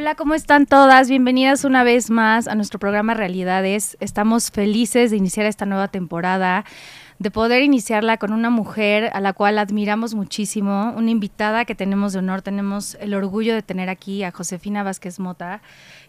Hola, ¿cómo están todas? Bienvenidas una vez más a nuestro programa Realidades. Estamos felices de iniciar esta nueva temporada, de poder iniciarla con una mujer a la cual admiramos muchísimo, una invitada que tenemos de honor. Tenemos el orgullo de tener aquí a Josefina Vázquez Mota,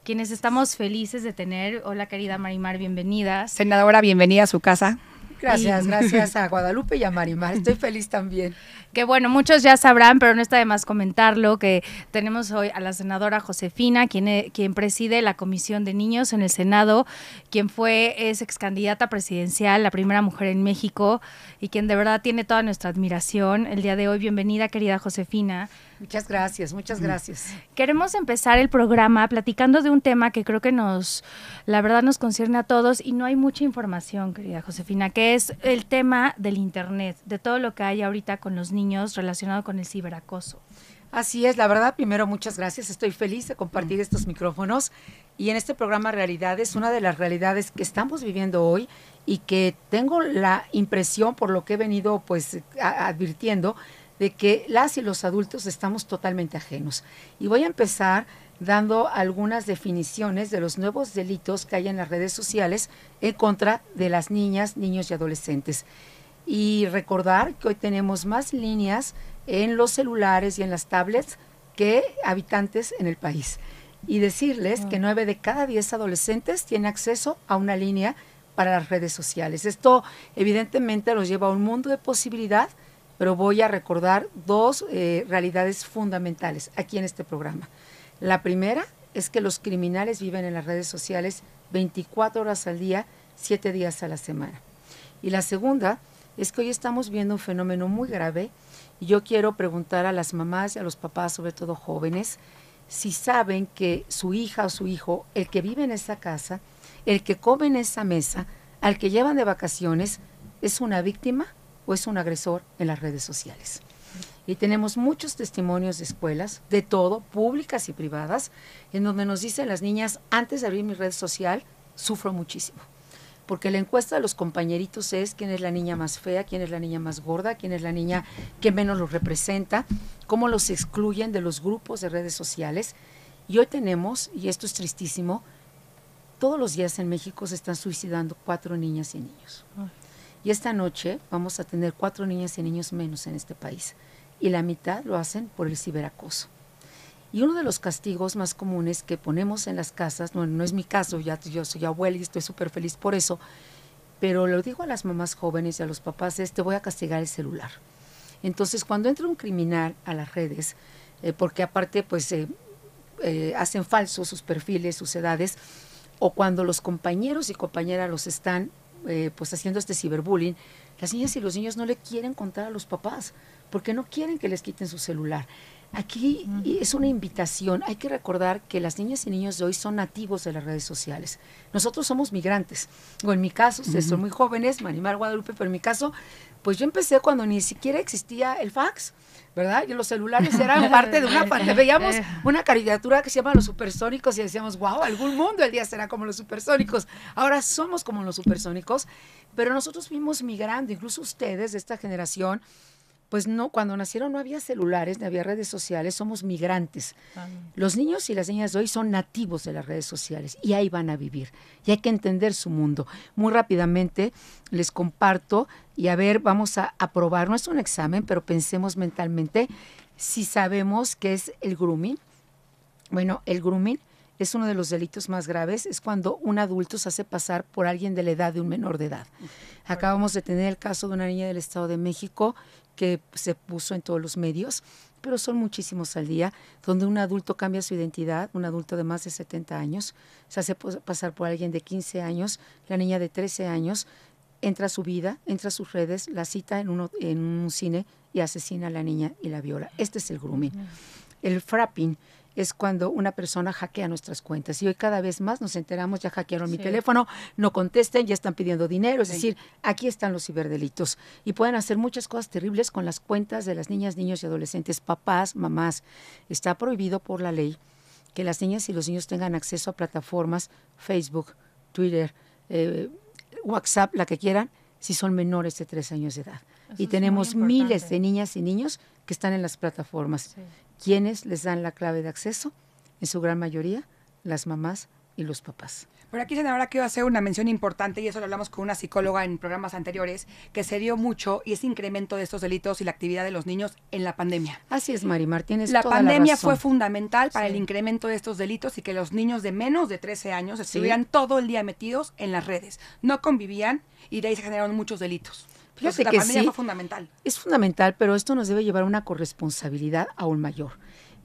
quienes estamos felices de tener. Hola, querida Marimar, bienvenidas. Senadora, bienvenida a su casa. Gracias, gracias a Guadalupe y a Marimar. Estoy feliz también. Que bueno, muchos ya sabrán, pero no está de más comentarlo, que tenemos hoy a la senadora Josefina, quien, e, quien preside la Comisión de Niños en el Senado, quien fue, es ex candidata presidencial, la primera mujer en México, y quien de verdad tiene toda nuestra admiración. El día de hoy, bienvenida, querida Josefina. Muchas gracias, muchas gracias. Queremos empezar el programa platicando de un tema que creo que nos, la verdad nos concierne a todos y no hay mucha información, querida Josefina, que es el tema del Internet, de todo lo que hay ahorita con los niños relacionado con el ciberacoso. Así es, la verdad, primero muchas gracias. Estoy feliz de compartir estos micrófonos y en este programa Realidades, una de las realidades que estamos viviendo hoy y que tengo la impresión por lo que he venido pues advirtiendo de que las y los adultos estamos totalmente ajenos. Y voy a empezar dando algunas definiciones de los nuevos delitos que hay en las redes sociales en contra de las niñas, niños y adolescentes. Y recordar que hoy tenemos más líneas en los celulares y en las tablets que habitantes en el país. Y decirles que nueve de cada diez adolescentes tienen acceso a una línea para las redes sociales. Esto evidentemente los lleva a un mundo de posibilidad pero voy a recordar dos eh, realidades fundamentales aquí en este programa. La primera es que los criminales viven en las redes sociales 24 horas al día, 7 días a la semana. Y la segunda es que hoy estamos viendo un fenómeno muy grave y yo quiero preguntar a las mamás y a los papás, sobre todo jóvenes, si saben que su hija o su hijo, el que vive en esa casa, el que come en esa mesa, al que llevan de vacaciones, es una víctima o es un agresor en las redes sociales. Y tenemos muchos testimonios de escuelas, de todo, públicas y privadas, en donde nos dicen las niñas, antes de abrir mi red social, sufro muchísimo. Porque la encuesta de los compañeritos es quién es la niña más fea, quién es la niña más gorda, quién es la niña que menos los representa, cómo los excluyen de los grupos de redes sociales. Y hoy tenemos, y esto es tristísimo, todos los días en México se están suicidando cuatro niñas y niños. Y esta noche vamos a tener cuatro niñas y niños menos en este país. Y la mitad lo hacen por el ciberacoso. Y uno de los castigos más comunes que ponemos en las casas, no, no es mi caso, ya yo soy abuela y estoy súper feliz por eso, pero lo digo a las mamás jóvenes y a los papás es, te voy a castigar el celular. Entonces, cuando entra un criminal a las redes, eh, porque aparte pues eh, eh, hacen falsos sus perfiles, sus edades, o cuando los compañeros y compañeras los están pues haciendo este ciberbullying, las niñas y los niños no le quieren contar a los papás porque no quieren que les quiten su celular. Aquí es una invitación. Hay que recordar que las niñas y niños de hoy son nativos de las redes sociales. Nosotros somos migrantes. O en mi caso, ustedes son muy jóvenes, Marimar Guadalupe, pero en mi caso, pues yo empecé cuando ni siquiera existía el fax. ¿verdad? Y los celulares eran parte de una parte. Veíamos una caricatura que se llama Los Supersónicos y decíamos, wow, algún mundo el día será como los supersónicos. Ahora somos como los supersónicos, pero nosotros fuimos migrando, incluso ustedes de esta generación, pues no, cuando nacieron no había celulares, ni había redes sociales, somos migrantes. Los niños y las niñas de hoy son nativos de las redes sociales y ahí van a vivir. Y hay que entender su mundo. Muy rápidamente les comparto y a ver, vamos a, aprobar, no es un examen, pero pensemos mentalmente si sabemos qué es el grooming. Bueno, el grooming es uno de los delitos más graves, es cuando un adulto se hace pasar por alguien de la edad de un menor de edad. Acabamos de tener el caso de una niña del Estado de México que se puso en todos los medios, pero son muchísimos al día, donde un adulto cambia su identidad, un adulto de más de 70 años, se hace pasar por alguien de 15 años, la niña de 13 años, entra a su vida, entra a sus redes, la cita en, uno, en un cine y asesina a la niña y la viola. Este es el grooming. El frapping es cuando una persona hackea nuestras cuentas. Y hoy cada vez más nos enteramos, ya hackearon mi teléfono, no contesten, ya están pidiendo dinero. Es decir, aquí están los ciberdelitos. Y pueden hacer muchas cosas terribles con las cuentas de las niñas, niños y adolescentes, papás, mamás. Está prohibido por la ley que las niñas y los niños tengan acceso a plataformas, Facebook, Twitter, eh, WhatsApp, la que quieran, si son menores de tres años de edad. y tenemos miles de niñas y niños que están en las plataformas. ¿Quiénes les dan la clave de acceso? En su gran mayoría, las mamás y los papás. Por aquí, senadora, quiero hacer una mención importante, y eso lo hablamos con una psicóloga en programas anteriores, que se dio mucho y ese incremento de estos delitos y la actividad de los niños en la pandemia. Así es, Mari Martínez. La pandemia fue fundamental para el incremento de estos delitos y que los niños de menos de 13 años estuvieran todo el día metidos en las redes. No convivían y de ahí se generaron muchos delitos. Fíjate la que sí, fue fundamental. Es fundamental, pero esto nos debe llevar a una corresponsabilidad aún mayor.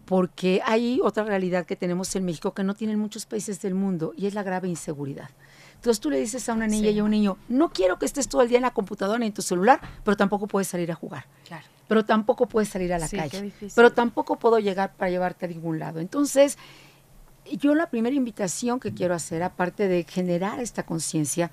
Porque hay otra realidad que tenemos en México que no tienen muchos países del mundo y es la grave inseguridad. Entonces tú le dices a una niña y a un niño, no quiero que estés todo el día en la computadora ni en tu celular, pero tampoco puedes salir a jugar. Claro. Pero tampoco puedes salir a la calle. Pero tampoco puedo llegar para llevarte a ningún lado. Entonces, yo la primera invitación que quiero hacer, aparte de generar esta conciencia,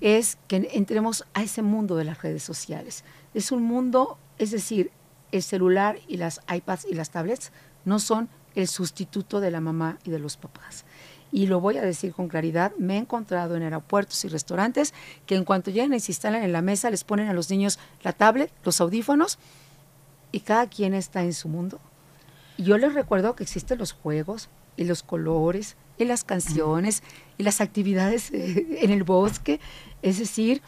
es que entremos a ese mundo de las redes sociales. Es un mundo, es decir, el celular y las iPads y las tablets no son el sustituto de la mamá y de los papás. Y lo voy a decir con claridad, me he encontrado en aeropuertos y restaurantes que en cuanto llegan y se instalan en la mesa, les ponen a los niños la tablet, los audífonos, y cada quien está en su mundo. Y yo les recuerdo que existen los juegos y los colores y las canciones y las actividades eh, en el bosque. Es decir,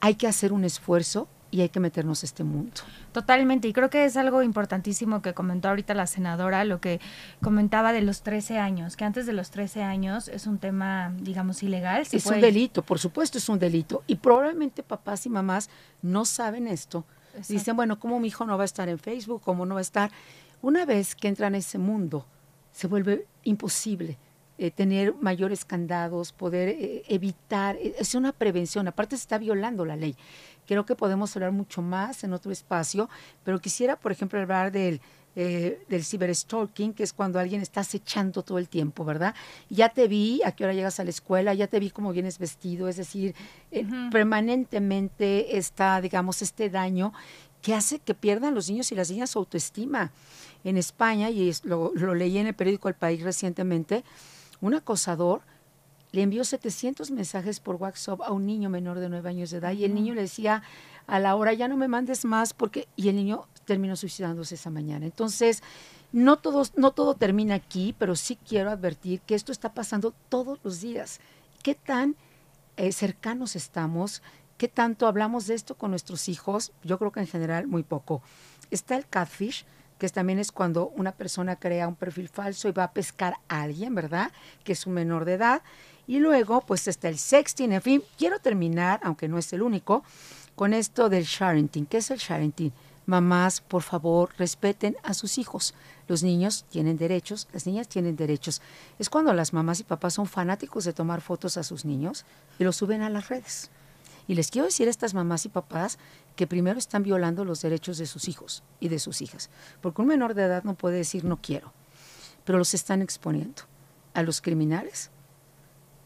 hay que hacer un esfuerzo y hay que meternos a este mundo. Totalmente, y creo que es algo importantísimo que comentó ahorita la senadora, lo que comentaba de los 13 años, que antes de los 13 años es un tema, digamos, ilegal. Es un delito, por supuesto es un delito, y probablemente papás y mamás no saben esto. Dicen, bueno, ¿cómo mi hijo no va a estar en Facebook? ¿Cómo no va a estar? Una vez que entran a ese mundo, se vuelve imposible eh, tener mayores candados, poder eh, evitar, eh, es una prevención, aparte se está violando la ley. Creo que podemos hablar mucho más en otro espacio, pero quisiera, por ejemplo, hablar del, del ciberstalking, que es cuando alguien está acechando todo el tiempo, ¿verdad? Ya te vi, a qué hora llegas a la escuela, ya te vi cómo vienes vestido, es decir, permanentemente está, digamos, este daño que hace que pierdan los niños y las niñas su autoestima. En España, y lo, lo leí en el periódico El País recientemente, un acosador le envió 700 mensajes por WhatsApp a un niño menor de 9 años de edad y el niño le decía a la hora, ya no me mandes más porque y el niño terminó suicidándose esa mañana. Entonces, no todo, no todo termina aquí, pero sí quiero advertir que esto está pasando todos los días. ¿Qué tan eh, cercanos estamos? ¿Qué tanto hablamos de esto con nuestros hijos? Yo creo que en general muy poco. Está el catfish, que también es cuando una persona crea un perfil falso y va a pescar a alguien, ¿verdad? Que es un menor de edad. Y luego, pues está el sexting, en fin, quiero terminar, aunque no es el único, con esto del sharenting. ¿Qué es el sharenting? Mamás, por favor, respeten a sus hijos. Los niños tienen derechos, las niñas tienen derechos. Es cuando las mamás y papás son fanáticos de tomar fotos a sus niños y los suben a las redes. Y les quiero decir a estas mamás y papás que primero están violando los derechos de sus hijos y de sus hijas. Porque un menor de edad no puede decir no quiero, pero los están exponiendo a los criminales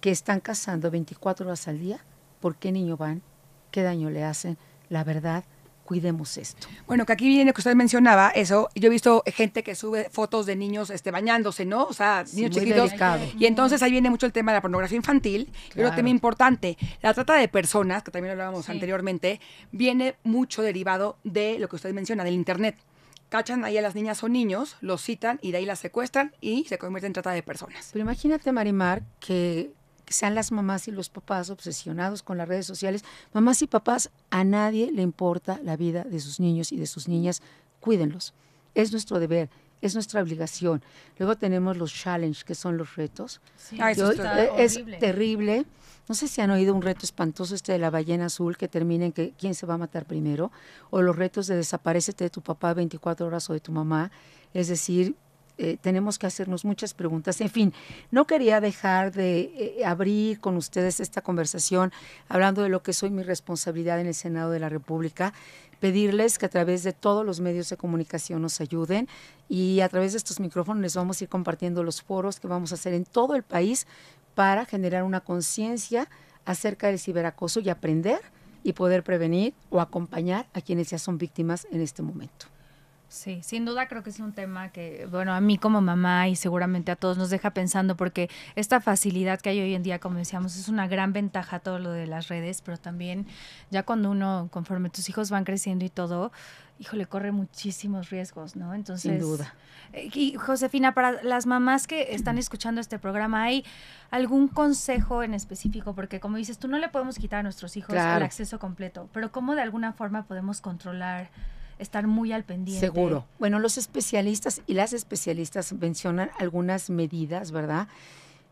que están cazando 24 horas al día. ¿Por qué niño van? ¿Qué daño le hacen? La verdad cuidemos esto. Bueno, que aquí viene que usted mencionaba eso. Yo he visto gente que sube fotos de niños este, bañándose, ¿no? O sea, niños chiquitos. Y entonces ahí viene mucho el tema de la pornografía infantil. Pero otro tema importante, la trata de personas, que también hablábamos anteriormente, viene mucho derivado de lo que usted menciona, del Internet. Cachan ahí a las niñas o niños, los citan y de ahí las secuestran y se convierten en trata de personas. Pero imagínate, Marimar, que que sean las mamás y los papás obsesionados con las redes sociales. Mamás y papás, a nadie le importa la vida de sus niños y de sus niñas. Cuídenlos. Es nuestro deber. es nuestra obligación. Luego tenemos los challenge, que son los retos. Sí, Ah, eso Yo- está eh, es horrible. terrible. No sé si han oído un reto espantoso este de la ballena azul que termina en que quién se va a matar primero, o los retos de desaparecete de tu papá 24 horas o de tu mamá. Es decir, eh, tenemos que hacernos muchas preguntas. En fin, no quería dejar de eh, abrir con ustedes esta conversación hablando de lo que soy mi responsabilidad en el Senado de la República, pedirles que a través de todos los medios de comunicación nos ayuden y a través de estos micrófonos les vamos a ir compartiendo los foros que vamos a hacer en todo el país para generar una conciencia acerca del ciberacoso y aprender y poder prevenir o acompañar a quienes ya son víctimas en este momento. Sí, sin duda creo que es un tema que, bueno, a mí como mamá y seguramente a todos nos deja pensando porque esta facilidad que hay hoy en día, como decíamos, es una gran ventaja todo lo de las redes, pero también ya cuando uno, conforme tus hijos van creciendo y todo, híjole, corre muchísimos riesgos, ¿no? Entonces, Sin duda. eh, Y Josefina, para las mamás que están escuchando este programa, ¿hay algún consejo en específico? Porque como dices, tú no le podemos quitar a nuestros hijos el acceso completo, pero ¿cómo de alguna forma podemos controlar, estar muy al pendiente? Seguro. Bueno, los especialistas y las especialistas mencionan algunas medidas, ¿verdad?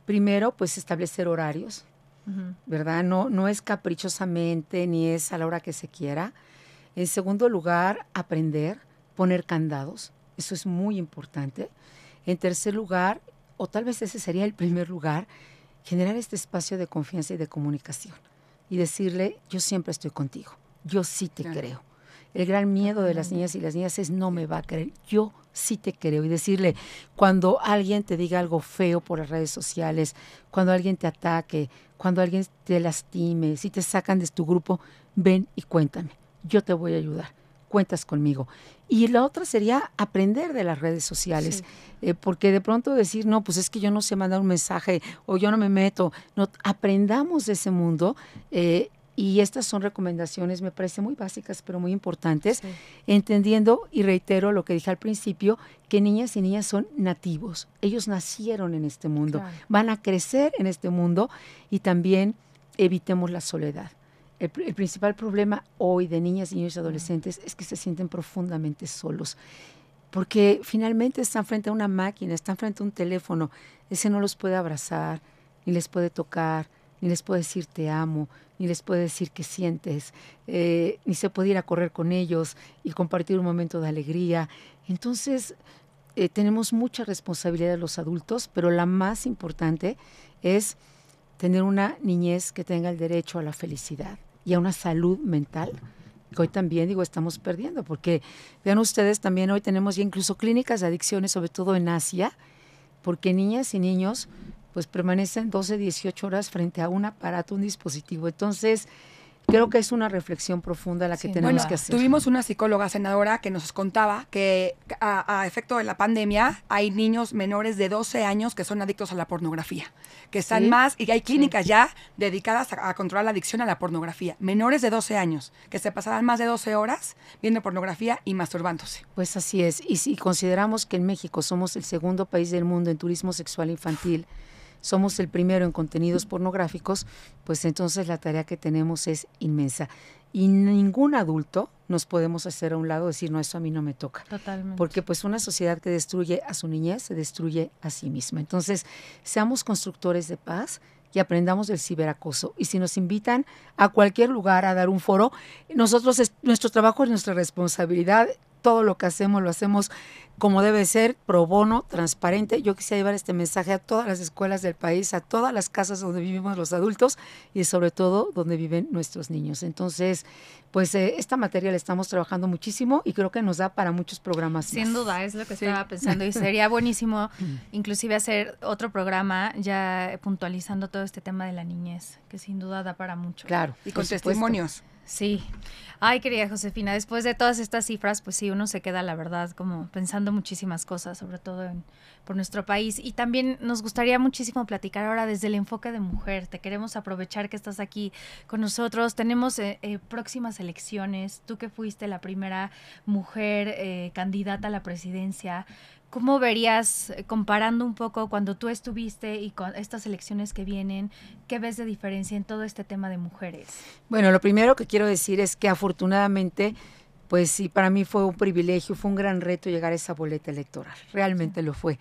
Primero, pues establecer horarios. ¿verdad? No, no es caprichosamente ni es a la hora que se quiera. En segundo lugar, aprender, poner candados. Eso es muy importante. En tercer lugar, o tal vez ese sería el primer lugar, generar este espacio de confianza y de comunicación. Y decirle, yo siempre estoy contigo. Yo sí te Claro. creo. El gran miedo de las niñas y las niñas es no me va a creer. Yo sí te creo. Y decirle, cuando alguien te diga algo feo por las redes sociales, cuando alguien te ataque, cuando alguien te lastime, si te sacan de tu grupo, ven y cuéntame. Yo te voy a ayudar. Cuentas conmigo. Y la otra sería aprender de las redes sociales. Eh, porque de pronto decir, no, pues es que yo no sé mandar un mensaje o yo no me meto. No, aprendamos de ese mundo. eh, y estas son recomendaciones, me parecen muy básicas, pero muy importantes, entendiendo, y reitero lo que dije al principio, que niñas y niñas son nativos. Ellos nacieron en este mundo, Claro. van a crecer en este mundo y también evitemos la soledad. El principal problema hoy de niñas, niños y adolescentes es que se sienten profundamente solos porque finalmente están frente a una máquina, están frente a un teléfono, ese no los puede abrazar, ni les puede tocar, ni les puede decir te amo, ni les puede decir qué sientes, eh, ni se puede ir a correr con ellos y compartir un momento de alegría. Entonces, eh, tenemos mucha responsabilidad de los adultos, pero la más importante es tener una niñez que tenga el derecho a la felicidad y a una salud mental que hoy también digo estamos perdiendo porque vean ustedes también hoy tenemos ya incluso clínicas de adicciones sobre todo en Asia porque niñas y niños pues permanecen 12, 18 horas frente a un aparato, un dispositivo. Entonces, creo que es una reflexión profunda la que Sí, tenemos Bueno, que hacer. tuvimos una psicóloga senadora que nos contaba que a, a efecto de la pandemia hay niños menores de 12 años que son adictos a la pornografía, que están Sí. más y que hay clínicas ya dedicadas a, a controlar la adicción a la pornografía. Menores de 12 años que se pasarán más de 12 horas viendo pornografía y masturbándose. Pues así es. Y si consideramos que en México somos el segundo país del mundo en turismo sexual infantil, somos el primero en contenidos pornográficos, pues entonces la tarea que tenemos es inmensa. Y ningún adulto nos podemos hacer a un lado y decir, no, eso a mí no me toca. Totalmente. Porque pues una sociedad que destruye a su niñez se destruye a sí misma. Entonces, seamos constructores de paz y aprendamos del ciberacoso. Y si nos invitan a cualquier lugar a dar un foro, nosotros, es- nuestro trabajo es nuestra responsabilidad. Todo lo que hacemos lo hacemos como debe ser, pro bono, transparente. Yo quisiera llevar este mensaje a todas las escuelas del país, a todas las casas donde vivimos los adultos y sobre todo donde viven nuestros niños. Entonces, pues eh, esta materia la estamos trabajando muchísimo y creo que nos da para muchos programas Sin más. duda, es lo que estaba pensando y sería buenísimo inclusive hacer otro programa ya puntualizando todo este tema de la niñez, que sin duda da para mucho. Claro. Y con supuesto. testimonios. Sí. Ay, querida Josefina, después de todas estas cifras, pues sí, uno se queda, la verdad, como pensando muchísimas cosas, sobre todo en, por nuestro país. Y también nos gustaría muchísimo platicar ahora desde el enfoque de mujer. Te queremos aprovechar que estás aquí con nosotros. Tenemos eh, eh, próximas elecciones. Tú que fuiste la primera mujer eh, candidata a la presidencia. ¿Cómo verías, eh, comparando un poco cuando tú estuviste y con estas elecciones que vienen, qué ves de diferencia en todo este tema de mujeres? Bueno, lo primero que quiero decir es que afortunadamente pues sí, para mí fue un privilegio, fue un gran reto llegar a esa boleta electoral, realmente lo fue.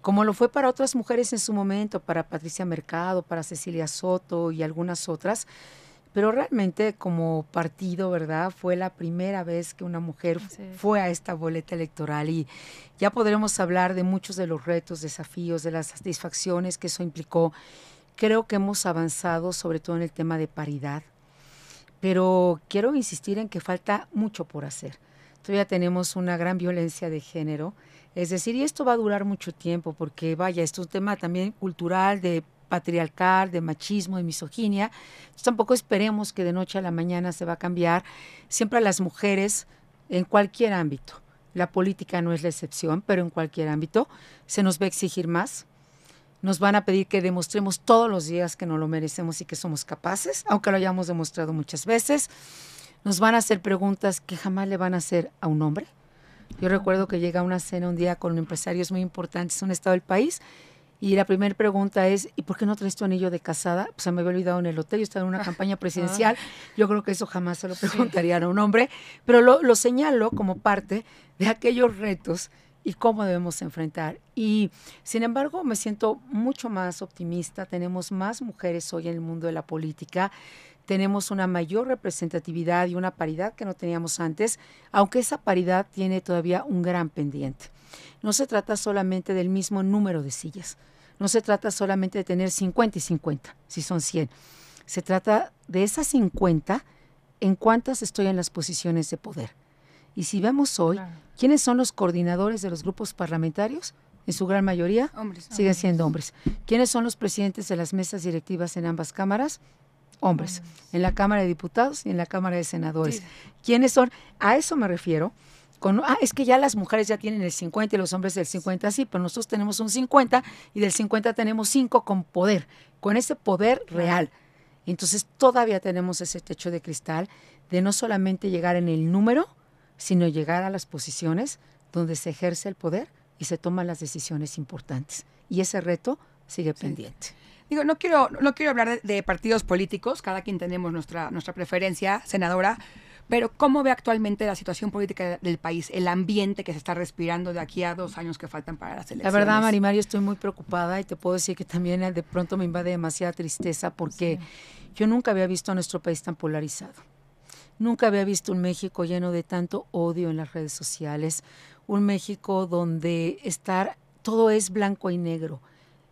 Como lo fue para otras mujeres en su momento, para Patricia Mercado, para Cecilia Soto y algunas otras, pero realmente como partido, ¿verdad? Fue la primera vez que una mujer fue a esta boleta electoral y ya podremos hablar de muchos de los retos, desafíos, de las satisfacciones que eso implicó. Creo que hemos avanzado sobre todo en el tema de paridad, pero quiero insistir en que falta mucho por hacer. Todavía tenemos una gran violencia de género, es decir, y esto va a durar mucho tiempo porque vaya, esto es un tema también cultural de patriarcal, de machismo, de misoginia. tampoco esperemos que de noche a la mañana se va a cambiar. Siempre a las mujeres, en cualquier ámbito, la política no es la excepción, pero en cualquier ámbito, se nos va a exigir más. Nos van a pedir que demostremos todos los días que no lo merecemos y que somos capaces, aunque lo hayamos demostrado muchas veces. Nos van a hacer preguntas que jamás le van a hacer a un hombre. Yo recuerdo que llega a una cena un día con empresarios muy importantes en un estado del país y la primera pregunta es, ¿y por qué no traes tu anillo de casada? Pues se me había olvidado en el hotel, yo estaba en una campaña presidencial, yo creo que eso jamás se lo preguntarían a un hombre, pero lo, lo señalo como parte de aquellos retos y cómo debemos enfrentar. Y sin embargo, me siento mucho más optimista, tenemos más mujeres hoy en el mundo de la política, tenemos una mayor representatividad y una paridad que no teníamos antes, aunque esa paridad tiene todavía un gran pendiente. No se trata solamente del mismo número de sillas, no se trata solamente de tener 50 y 50, si son 100. Se trata de esas 50, en cuántas estoy en las posiciones de poder. Y si vemos hoy, ¿quiénes son los coordinadores de los grupos parlamentarios? En su gran mayoría siguen siendo hombres. ¿Quiénes son los presidentes de las mesas directivas en ambas cámaras? Hombres. En la Cámara de Diputados y en la Cámara de Senadores. ¿Quiénes son? A eso me refiero ah, es que ya las mujeres ya tienen el 50 y los hombres el 50, sí, pero nosotros tenemos un 50 y del 50 tenemos 5 con poder, con ese poder real. Entonces todavía tenemos ese techo de cristal de no solamente llegar en el número, sino llegar a las posiciones donde se ejerce el poder y se toman las decisiones importantes. Y ese reto sigue pendiente. Digo, no quiero, no quiero hablar de, de, partidos políticos, cada quien tenemos nuestra, nuestra preferencia, senadora, pero ¿cómo ve actualmente la situación política del país, el ambiente que se está respirando de aquí a dos años que faltan para las elecciones? La verdad, Marimario, estoy muy preocupada y te puedo decir que también de pronto me invade demasiada tristeza porque yo nunca había visto a nuestro país tan polarizado. Nunca había visto un México lleno de tanto odio en las redes sociales, un México donde estar todo es blanco y negro.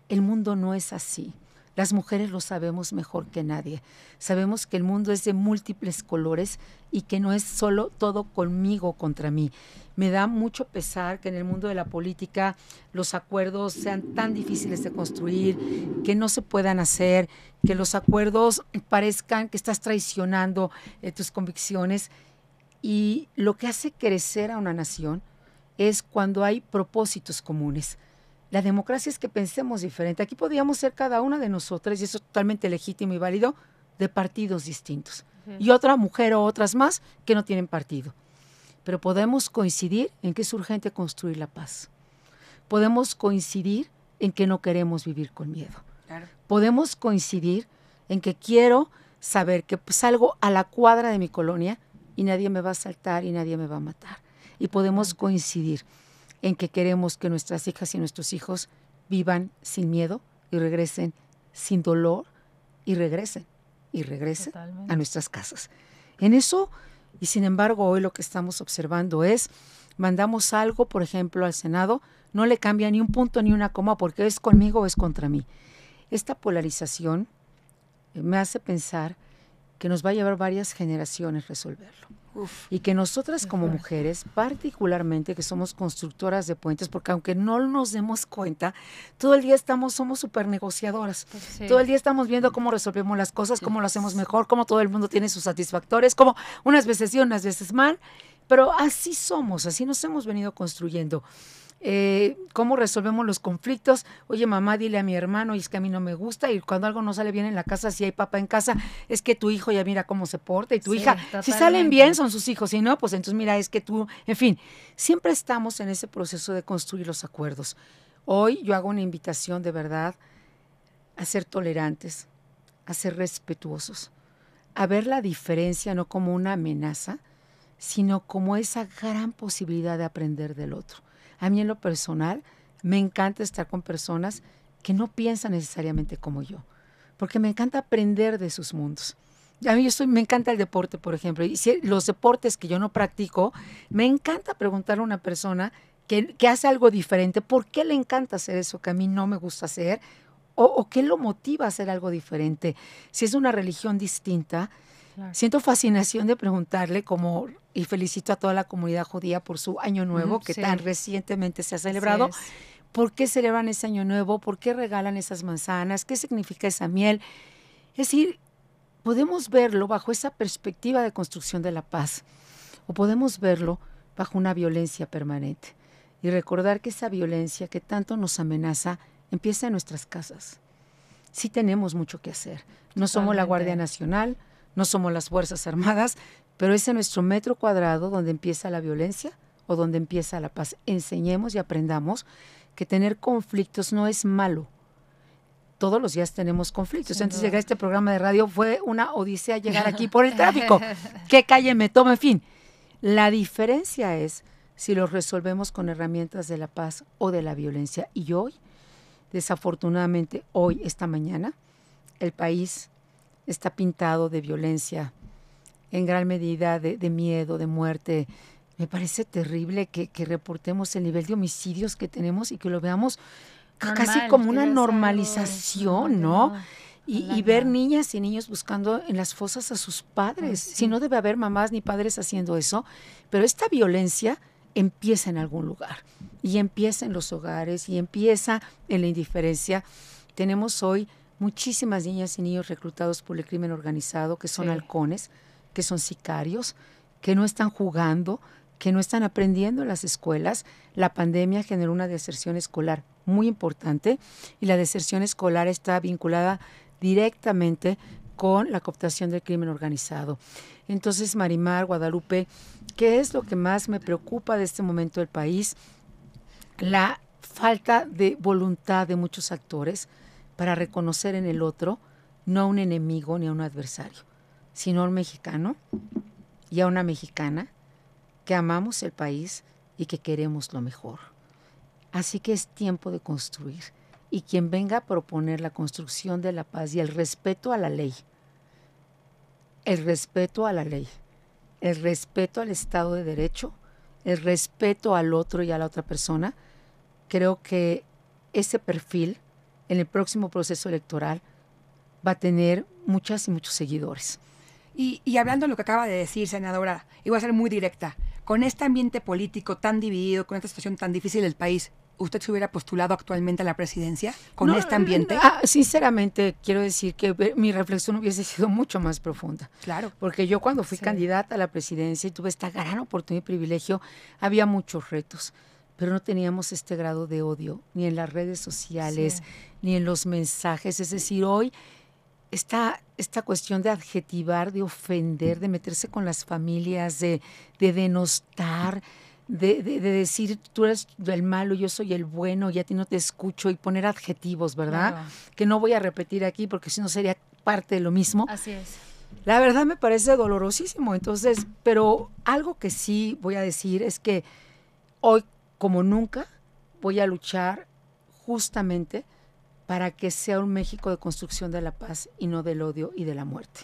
El mundo no es así. Las mujeres lo sabemos mejor que nadie. Sabemos que el mundo es de múltiples colores y que no es solo todo conmigo contra mí. Me da mucho pesar que en el mundo de la política los acuerdos sean tan difíciles de construir, que no se puedan hacer, que los acuerdos parezcan que estás traicionando eh, tus convicciones. Y lo que hace crecer a una nación es cuando hay propósitos comunes la democracia es que pensemos diferente. Aquí podríamos ser cada una de nosotras, y eso es totalmente legítimo y válido, de partidos distintos. Y otra mujer o otras más que no tienen partido. Pero podemos coincidir en que es urgente construir la paz. Podemos coincidir en que no queremos vivir con miedo. Podemos coincidir en que quiero saber que salgo a la cuadra de mi colonia y nadie me va a saltar y nadie me va a matar. Y podemos coincidir en que queremos que nuestras hijas y nuestros hijos vivan sin miedo y regresen sin dolor y regresen y regresen a nuestras casas. En eso, y sin embargo hoy lo que estamos observando es, mandamos algo, por ejemplo, al Senado, no le cambia ni un punto ni una coma porque es conmigo o es contra mí. Esta polarización me hace pensar que nos va a llevar varias generaciones resolverlo y que nosotras como mujeres, particularmente que somos constructoras de puentes, porque aunque no nos demos cuenta, todo el día estamos, somos súper negociadoras. Pues todo el día estamos viendo cómo resolvemos las cosas, cómo lo hacemos mejor, cómo todo el mundo tiene sus satisfactores, como unas veces sí, unas veces mal, pero así somos, así nos hemos venido construyendo. Eh, cómo resolvemos los conflictos. Oye, mamá, dile a mi hermano, y es que a mí no me gusta, y cuando algo no sale bien en la casa, si hay papá en casa, es que tu hijo ya mira cómo se porta, y tu hija, si salen bien son sus hijos, si no, pues entonces mira, es que tú, en fin, siempre estamos en ese proceso de construir los acuerdos. Hoy yo hago una invitación de verdad a ser tolerantes, a ser respetuosos, a ver la diferencia no como una amenaza, sino como esa gran posibilidad de aprender del otro. A mí en lo personal me encanta estar con personas que no piensan necesariamente como yo, porque me encanta aprender de sus mundos. A mí yo me encanta el deporte, por ejemplo, y si, los deportes que yo no practico, me encanta preguntar a una persona que, hace algo diferente, ¿por qué le encanta hacer eso que a mí no me gusta hacer? O, o qué lo motiva a hacer algo diferente. Si es una religión distinta, Siento fascinación de preguntarle como, y felicito a toda la comunidad judía por su año nuevo que tan recientemente se ha celebrado. ¿Por qué celebran ese año nuevo? ¿Por qué regalan esas manzanas? ¿Qué significa esa miel? Es decir, podemos verlo bajo esa perspectiva de construcción de la paz o podemos verlo bajo una violencia permanente y recordar que esa violencia que tanto nos amenaza empieza en nuestras casas. Sí tenemos mucho que hacer. No somos la Guardia Nacional, no somos las Fuerzas Armadas, pero es en nuestro metro cuadrado donde empieza la violencia o donde empieza la paz. Enseñemos y aprendamos que tener conflictos no es malo. Todos los días tenemos conflictos. Antes de llegar a este programa de radio fue una odisea llegar aquí por el tráfico. ¿Qué calle me toma? En fin, la diferencia es si los resolvemos con herramientas de la paz o de la violencia. Y hoy, desafortunadamente, hoy, esta mañana, el país está pintado de violencia, en gran medida de, miedo, de muerte. Me parece terrible que, reportemos el nivel de homicidios que tenemos y que lo veamos casi como una normalización, ¿no? Y, ver niñas y niños buscando en las fosas a sus padres. Si no debe haber mamás ni padres haciendo eso, pero esta violencia empieza en algún lugar y empieza en los hogares y empieza en la indiferencia. Tenemos hoy muchísimas niñas y niños reclutados por el crimen organizado que son halcones, que son sicarios, que no están jugando, que no están aprendiendo en las escuelas. La pandemia generó una deserción escolar muy importante y la deserción escolar está vinculada directamente con la cooptación del crimen organizado. Entonces, Marimar, Guadalupe, ¿qué es lo que más me preocupa de este momento del país? La falta de voluntad de muchos actores, para reconocer en el otro no a un enemigo ni a un adversario, sino a un mexicano y a una mexicana que amamos el país y que queremos lo mejor. Así que es tiempo de construir. Y quien venga a proponer la construcción de la paz y el respeto a la ley, el respeto a la ley, el respeto al Estado de Derecho, el respeto al otro y a la otra persona, creo que ese perfil en el próximo proceso electoral va a tener muchas y muchos seguidores. Y, hablando de lo que acaba de decir, senadora, y voy a ser muy directa, con este ambiente político tan dividido, con esta situación tan difícil del país, ¿usted se hubiera postulado actualmente a la presidencia con este ambiente? Ah, sinceramente, quiero decir que mi reflexión hubiese sido mucho más profunda. Claro. Porque yo cuando fui candidata a la presidencia y tuve esta gran oportunidad y privilegio, había muchos retos pero no teníamos este grado de odio, ni en las redes sociales, ni en los mensajes. Es decir, hoy esta, esta cuestión de adjetivar, de ofender, de meterse con las familias, de, denostar, de, decir tú eres el malo, yo soy el bueno, y a ti no te escucho, y poner adjetivos, ¿verdad? Que no voy a repetir aquí porque si no sería parte de lo mismo. Así es. La verdad me parece dolorosísimo. Entonces, pero algo que sí voy a decir es que hoy como nunca, voy a luchar justamente para que sea un México de construcción de la paz y no del odio y de la muerte.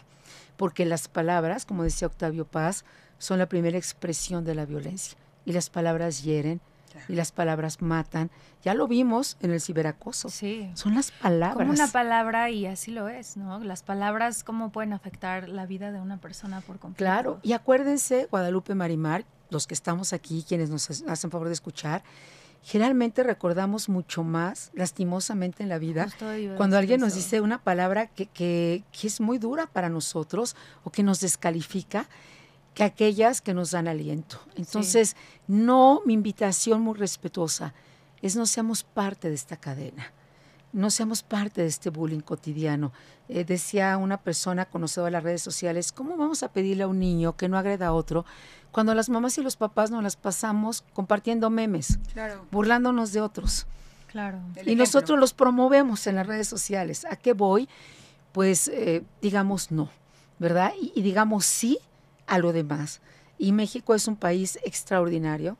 Porque las palabras, como decía Octavio Paz, son la primera expresión de la violencia. Y las palabras hieren, y las palabras matan. Ya lo vimos en el ciberacoso. Sí. Son las palabras. Como una palabra y así lo es, ¿no? Las palabras cómo pueden afectar la vida de una persona por completo. Claro, y acuérdense, Guadalupe Marimar, los que estamos aquí, quienes nos hacen favor de escuchar, generalmente recordamos mucho más, lastimosamente en la vida, cuando alguien nos dice una palabra que, que, que, es muy dura para nosotros o que nos descalifica, que aquellas que nos dan aliento. Entonces, no, mi invitación muy respetuosa es no seamos parte de esta cadena no seamos parte de este bullying cotidiano. Eh, decía una persona conocida de las redes sociales, ¿cómo vamos a pedirle a un niño que no agreda a otro cuando las mamás y los papás nos las pasamos compartiendo memes, burlándonos de otros? Claro. y nosotros los promovemos en las redes sociales. ¿A qué voy? Pues eh, digamos no, ¿verdad? Y, y digamos sí a lo demás. Y México es un país extraordinario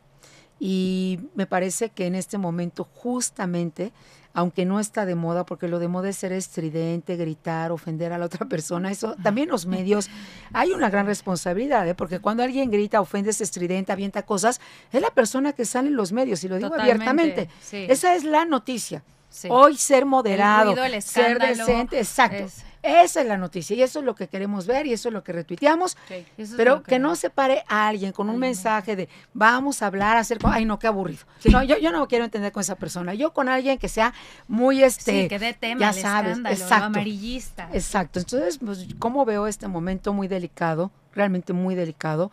y me parece que en este momento justamente aunque no está de moda, porque lo de moda es ser estridente, gritar, ofender a la otra persona, eso también los medios, hay una gran responsabilidad, ¿eh? porque cuando alguien grita, ofende, es estridente, avienta cosas, es la persona que sale en los medios, y lo digo abiertamente. Esa es la noticia. Hoy ser moderado, ser decente, exacto. Esa es la noticia y eso es lo que queremos ver y eso es lo que retuiteamos. pero que, no se pare a alguien con un mensaje de vamos a hablar, hacer, ay no, qué aburrido. No, yo, yo no quiero entender con esa persona. Yo con alguien que sea muy este, sí, que dé tema, ya sabes, exacto, amarillista. Exacto. Entonces, pues, ¿cómo veo este momento muy delicado, realmente muy delicado?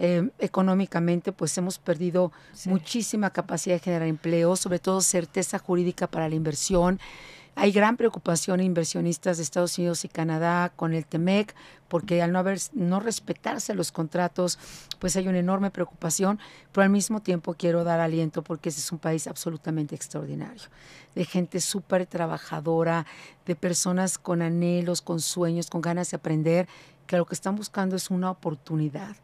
Eh, económicamente, pues hemos perdido muchísima capacidad de generar empleo, sobre todo certeza jurídica para la inversión. Hay gran preocupación inversionistas de Estados Unidos y Canadá con el TEMEC, porque al no, haber, no respetarse los contratos, pues hay una enorme preocupación, pero al mismo tiempo quiero dar aliento porque ese es un país absolutamente extraordinario, de gente súper trabajadora, de personas con anhelos, con sueños, con ganas de aprender, que lo que están buscando es una oportunidad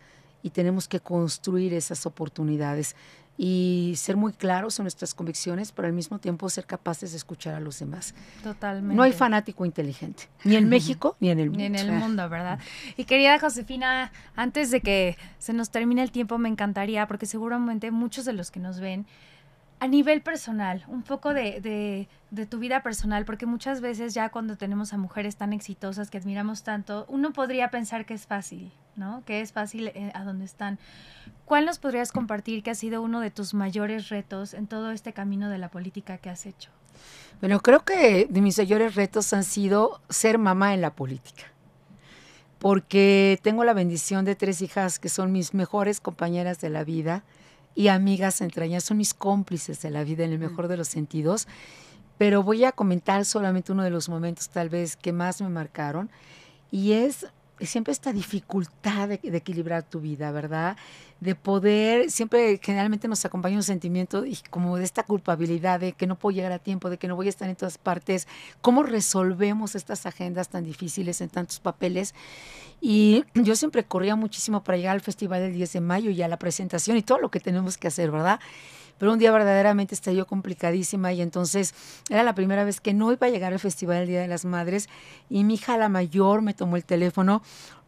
y tenemos que construir esas oportunidades y ser muy claros en nuestras convicciones, pero al mismo tiempo ser capaces de escuchar a los demás. Totalmente. No hay fanático inteligente, ni en México ni en el mundo. Ni en el mundo, ¿verdad? Y querida Josefina, antes de que se nos termine el tiempo, me encantaría, porque seguramente muchos de los que nos ven, a nivel personal, un poco de, de, tu vida personal, porque muchas veces ya cuando tenemos a mujeres tan exitosas que admiramos tanto, uno podría pensar que es fácil, ¿no? Que es fácil eh, a donde están. ¿Cuál nos podrías compartir que ha sido uno de tus mayores retos en todo este camino de la política que has hecho? Bueno, creo que de mis mayores retos han sido ser mamá en la política, porque tengo la bendición de tres hijas que son mis mejores compañeras de la vida y amigas entrañas, son mis cómplices de la vida en el mejor de los sentidos, pero voy a comentar solamente uno de los momentos tal vez que más me marcaron y es siempre esta dificultad de, equilibrar tu vida, ¿verdad? De poder, siempre generalmente nos acompaña un sentimiento y como de esta culpabilidad de que no puedo llegar a tiempo, de que no voy a estar en todas partes. ¿Cómo resolvemos estas agendas tan difíciles en tantos papeles? Y yo siempre corría muchísimo para llegar al festival del 10 de mayo y a la presentación y todo lo que tenemos que hacer, ¿verdad? Pero un día verdaderamente estalló complicadísima y entonces era la primera vez que no iba a llegar al festival el Día de las Madres y mi hija la mayor me tomó el teléfono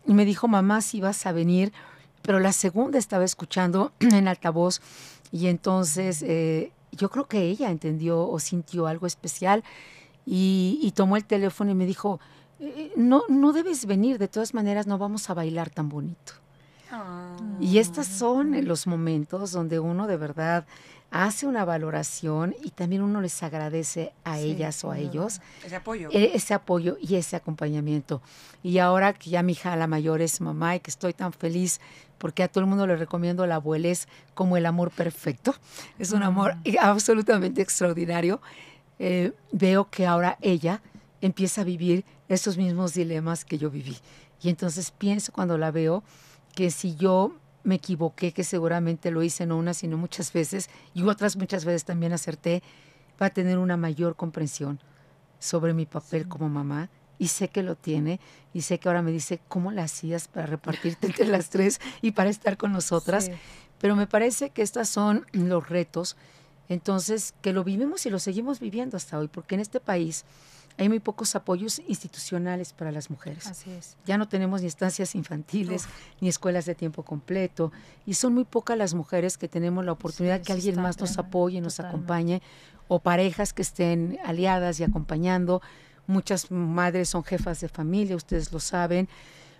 y me dijo, mamá, si vas a venir, pero la segunda estaba escuchando en altavoz y entonces eh, yo creo que ella entendió o sintió algo especial y, tomó el teléfono y me dijo, eh, no, no debes venir, de todas maneras no vamos a bailar tan bonito. Y estos son los momentos donde uno de verdad hace una valoración y también uno les agradece a ellas o a ellos ese apoyo. E, ese apoyo y ese acompañamiento. Y ahora que ya mi hija la mayor es mamá y que estoy tan feliz porque a todo el mundo le recomiendo la abuela es como el amor perfecto, es un amor absolutamente extraordinario. Eh, veo que ahora ella empieza a vivir esos mismos dilemas que yo viví. Y entonces pienso cuando la veo que si yo me equivoqué, que seguramente lo hice no una, sino muchas veces, y otras muchas veces también acerté, va a tener una mayor comprensión sobre mi papel como mamá. Y sé que lo tiene, y sé que ahora me dice, ¿cómo la hacías para repartirte entre las tres y para estar con nosotras? Pero me parece que estos son los retos, entonces, que lo vivimos y lo seguimos viviendo hasta hoy, porque en este país hay muy pocos apoyos institucionales para las mujeres. Así es. Ya no tenemos ni estancias infantiles, ni escuelas de tiempo completo, y son muy pocas las mujeres que tenemos la oportunidad que alguien más nos apoye, nos acompañe, o parejas que estén aliadas y acompañando. Muchas madres son jefas de familia, ustedes lo saben,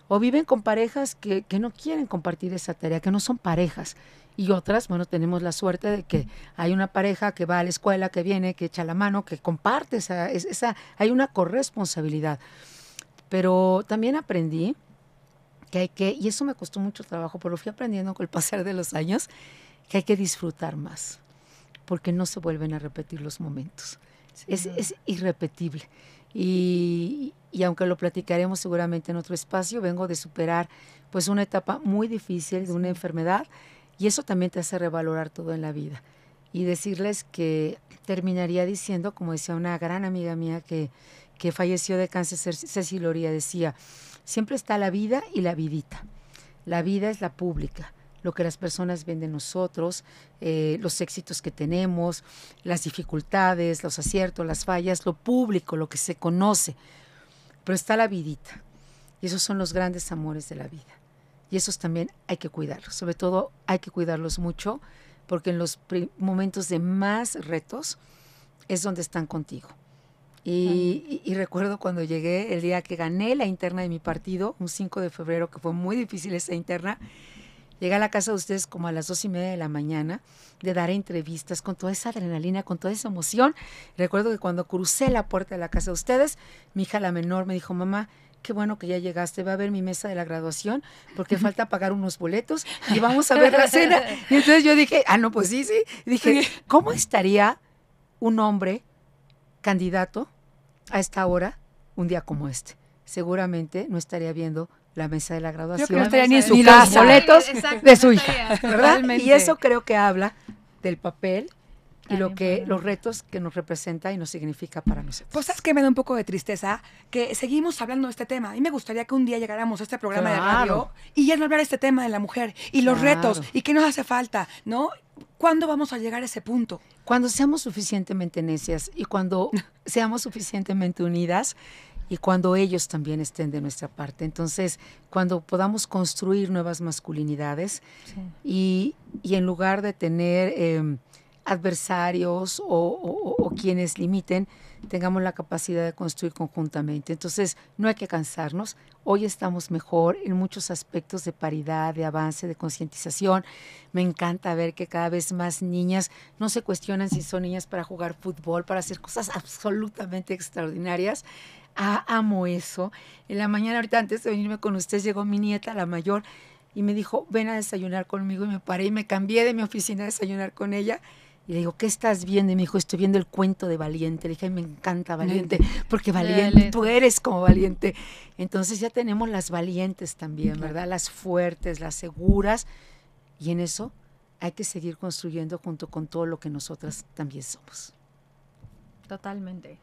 o viven con parejas que, que no quieren compartir esa tarea, que no son parejas y otras, bueno, tenemos la suerte de que hay una pareja que va a la escuela, que viene, que echa la mano, que comparte esa, esa hay una corresponsabilidad. Pero también aprendí que hay que, y eso me costó mucho trabajo, pero lo fui aprendiendo con el pasar de los años, que hay que disfrutar más, porque no se vuelven a repetir los momentos. es, es, irrepetible. Y, y, aunque lo platicaremos seguramente en otro espacio, vengo de superar pues una etapa muy difícil de una enfermedad y eso también te hace revalorar todo en la vida. Y decirles que terminaría diciendo, como decía una gran amiga mía que, que falleció de cáncer, Ceciloria, decía, siempre está la vida y la vidita. La vida es la pública, lo que las personas ven de nosotros, eh, los éxitos que tenemos, las dificultades, los aciertos, las fallas, lo público, lo que se conoce. Pero está la vidita. Y esos son los grandes amores de la vida. Y esos también hay que cuidarlos. Sobre todo hay que cuidarlos mucho porque en los momentos de más retos es donde están contigo. Y, y, recuerdo cuando llegué el día que gané la interna de mi partido, un 5 de febrero, que fue muy difícil esa interna, llegué a la casa de ustedes como a las dos y media de la mañana de dar entrevistas con toda esa adrenalina, con toda esa emoción. Recuerdo que cuando crucé la puerta de la casa de ustedes, mi hija la menor me dijo, mamá, qué bueno que ya llegaste, va a ver mi mesa de la graduación, porque falta pagar unos boletos y vamos a ver la cena. Y entonces yo dije, ah, no, pues sí, sí. Y dije, ¿cómo estaría un hombre candidato a esta hora, un día como este? Seguramente no estaría viendo la mesa de la graduación. no estaría ni en su casa. los boletos de su hija, ¿verdad? Y eso creo que habla del papel y lo que los retos que nos representa y nos significa para nosotros. Pues sabes que me da un poco de tristeza que seguimos hablando de este tema. Y me gustaría que un día llegáramos a este programa de radio y ya no hablar este tema de la mujer y los retos y qué nos hace falta, ¿no? ¿Cuándo vamos a llegar a ese punto? Cuando seamos suficientemente necias y cuando seamos suficientemente unidas y cuando ellos también estén de nuestra parte. Entonces, cuando podamos construir nuevas masculinidades y, y, en lugar de tener... Eh, adversarios o, quienes limiten, tengamos la capacidad de construir conjuntamente. Entonces, no hay que cansarnos. Hoy estamos mejor en muchos aspectos de paridad, de avance, de concientización. Me encanta ver que cada vez más niñas no se cuestionan si son niñas para jugar fútbol, para hacer cosas absolutamente extraordinarias. Ah, amo eso. En la mañana, ahorita antes de venirme con ustedes, llegó mi nieta, la mayor, y me dijo, ven a desayunar conmigo. Y me paré y me cambié de mi oficina a desayunar con ella. Y le digo, ¿qué estás viendo? Y me dijo, estoy viendo el cuento de Valiente. Le dije, me encanta Valiente, porque Valiente, tú eres como Valiente. Entonces ya tenemos las valientes también, ¿verdad? Las fuertes, las seguras. Y en eso hay que seguir construyendo junto con todo lo que nosotras también somos. Totalmente.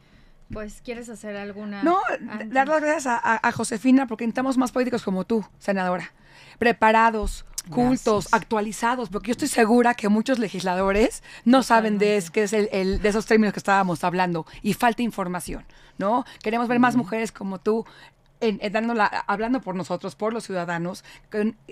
Pues, ¿quieres hacer alguna...? No, dar las gracias a, a Josefina, porque necesitamos más políticos como tú, senadora. Preparados, cultos, actualizados, porque yo estoy segura que muchos legisladores no saben de, es, que es el, de esos términos que estábamos hablando y falta información, ¿no? Queremos ver más mujeres como tú hablando por nosotros, por los ciudadanos,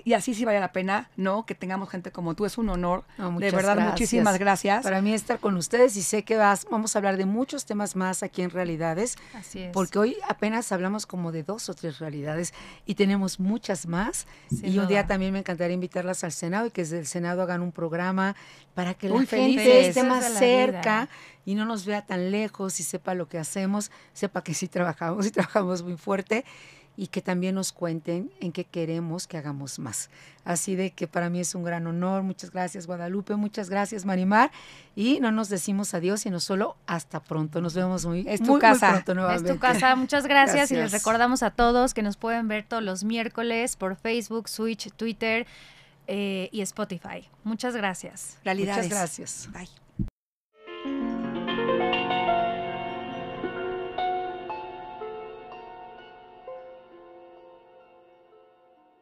y así sí vale la pena, ¿no? Que tengamos gente como tú, es un honor. de verdad, muchísimas gracias. Para mí estar con ustedes y sé que vas, vamos a hablar de muchos temas más aquí en Realidades, así es. porque hoy apenas hablamos como de dos o tres realidades y tenemos muchas más. y un día también me encantaría invitarlas al Senado y que desde el Senado hagan un programa para que la gente esté más cerca y no nos vea tan lejos y sepa lo que hacemos, sepa que sí trabajamos y trabajamos muy fuerte y que también nos cuenten en qué queremos que hagamos más. Así de que para mí es un gran honor. Muchas gracias Guadalupe, muchas gracias Marimar y no nos decimos adiós, sino solo hasta pronto. Nos vemos muy, es tu casa. Es tu casa. Muchas gracias, y les recordamos a todos que nos pueden ver todos los miércoles por Facebook, Switch, Twitter eh, y Spotify. Muchas gracias. Realidades. Muchas gracias. Bye.